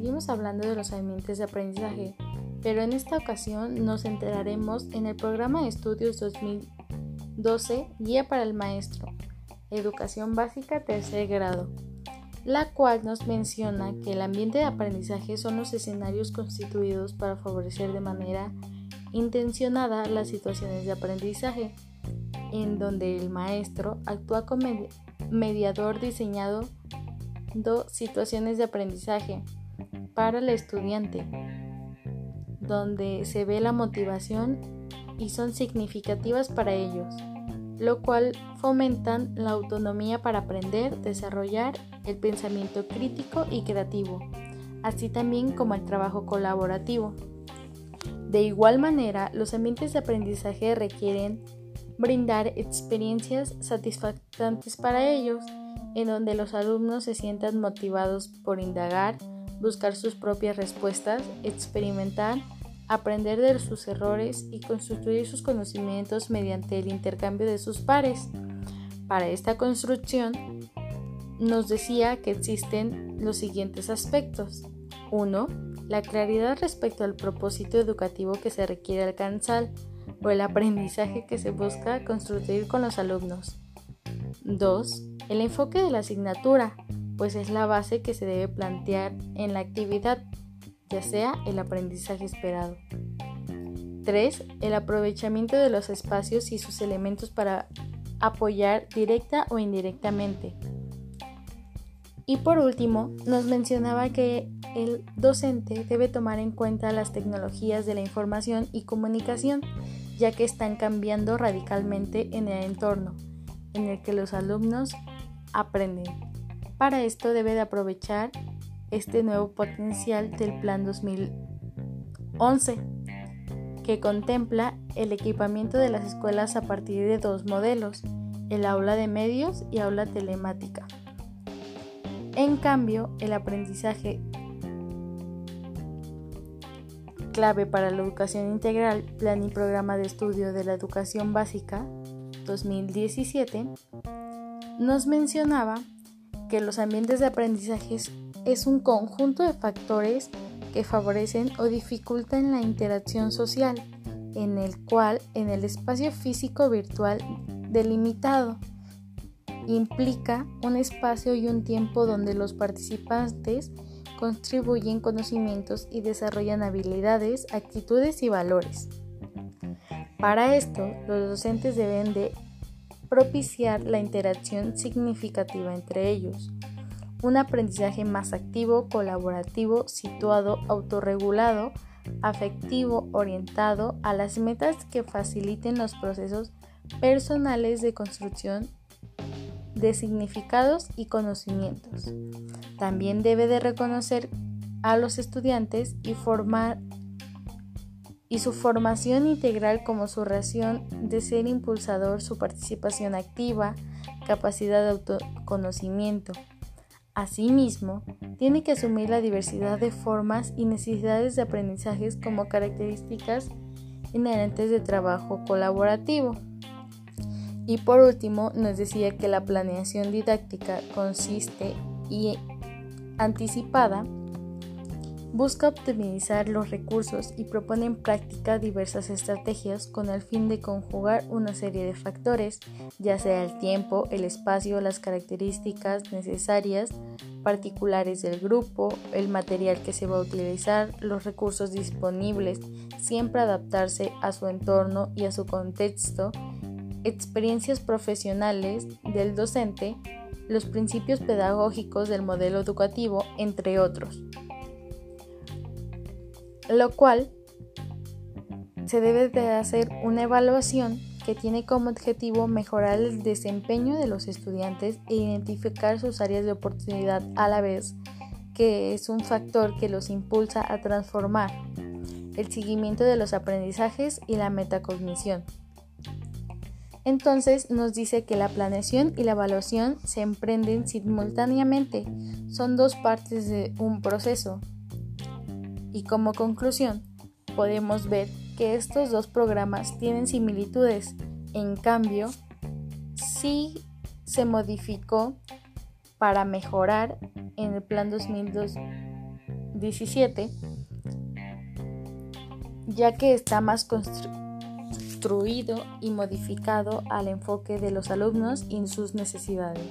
seguimos hablando de los ambientes de aprendizaje, pero en esta ocasión nos centraremos en el programa de estudios 2012 Guía para el Maestro, Educación Básica Tercer Grado, la cual nos menciona que el ambiente de aprendizaje son los escenarios constituidos para favorecer de manera intencionada las situaciones de aprendizaje, en donde el maestro actúa como mediador diseñado situaciones de aprendizaje para el estudiante, donde se ve la motivación y son significativas para ellos, lo cual fomentan la autonomía para aprender, desarrollar el pensamiento crítico y creativo, así también como el trabajo colaborativo. De igual manera, los ambientes de aprendizaje requieren brindar experiencias satisfactorias para ellos, en donde los alumnos se sientan motivados por indagar, buscar sus propias respuestas, experimentar, aprender de sus errores y construir sus conocimientos mediante el intercambio de sus pares. Para esta construcción, nos decía que existen los siguientes aspectos. 1. La claridad respecto al propósito educativo que se requiere alcanzar o el aprendizaje que se busca construir con los alumnos. 2. El enfoque de la asignatura, pues es la base que se debe plantear en la actividad, ya sea el aprendizaje esperado. 3. El aprovechamiento de los espacios y sus elementos para apoyar directa o indirectamente. Y por último, nos mencionaba que el docente debe tomar en cuenta las tecnologías de la información y comunicación, ya que están cambiando radicalmente en el entorno en el que los alumnos aprenden. Para esto debe de aprovechar este nuevo potencial del Plan 2011, que contempla el equipamiento de las escuelas a partir de dos modelos, el aula de medios y aula telemática. En cambio, el aprendizaje clave para la educación integral, plan y programa de estudio de la educación básica 2017, nos mencionaba que los ambientes de aprendizaje es un conjunto de factores que favorecen o dificultan la interacción social, en el cual en el espacio físico virtual delimitado implica un espacio y un tiempo donde los participantes contribuyen conocimientos y desarrollan habilidades, actitudes y valores. Para esto, los docentes deben de propiciar la interacción significativa entre ellos, un aprendizaje más activo, colaborativo, situado, autorregulado, afectivo, orientado a las metas que faciliten los procesos personales de construcción de significados y conocimientos. También debe de reconocer a los estudiantes y formar y su formación integral como su ración de ser impulsador, su participación activa, capacidad de autoconocimiento. Asimismo, tiene que asumir la diversidad de formas y necesidades de aprendizajes como características inherentes de trabajo colaborativo. Y por último, nos decía que la planeación didáctica consiste y anticipada busca optimizar los recursos y propone en práctica diversas estrategias con el fin de conjugar una serie de factores, ya sea el tiempo, el espacio, las características necesarias particulares del grupo, el material que se va a utilizar, los recursos disponibles, siempre adaptarse a su entorno y a su contexto, experiencias profesionales del docente, los principios pedagógicos del modelo educativo, entre otros lo cual se debe de hacer una evaluación que tiene como objetivo mejorar el desempeño de los estudiantes e identificar sus áreas de oportunidad a la vez que es un factor que los impulsa a transformar el seguimiento de los aprendizajes y la metacognición. Entonces nos dice que la planeación y la evaluación se emprenden simultáneamente, son dos partes de un proceso y como conclusión, podemos ver que estos dos programas tienen similitudes, en cambio, sí se modificó para mejorar en el plan 2012 17, ya que está más construido y modificado al enfoque de los alumnos y sus necesidades.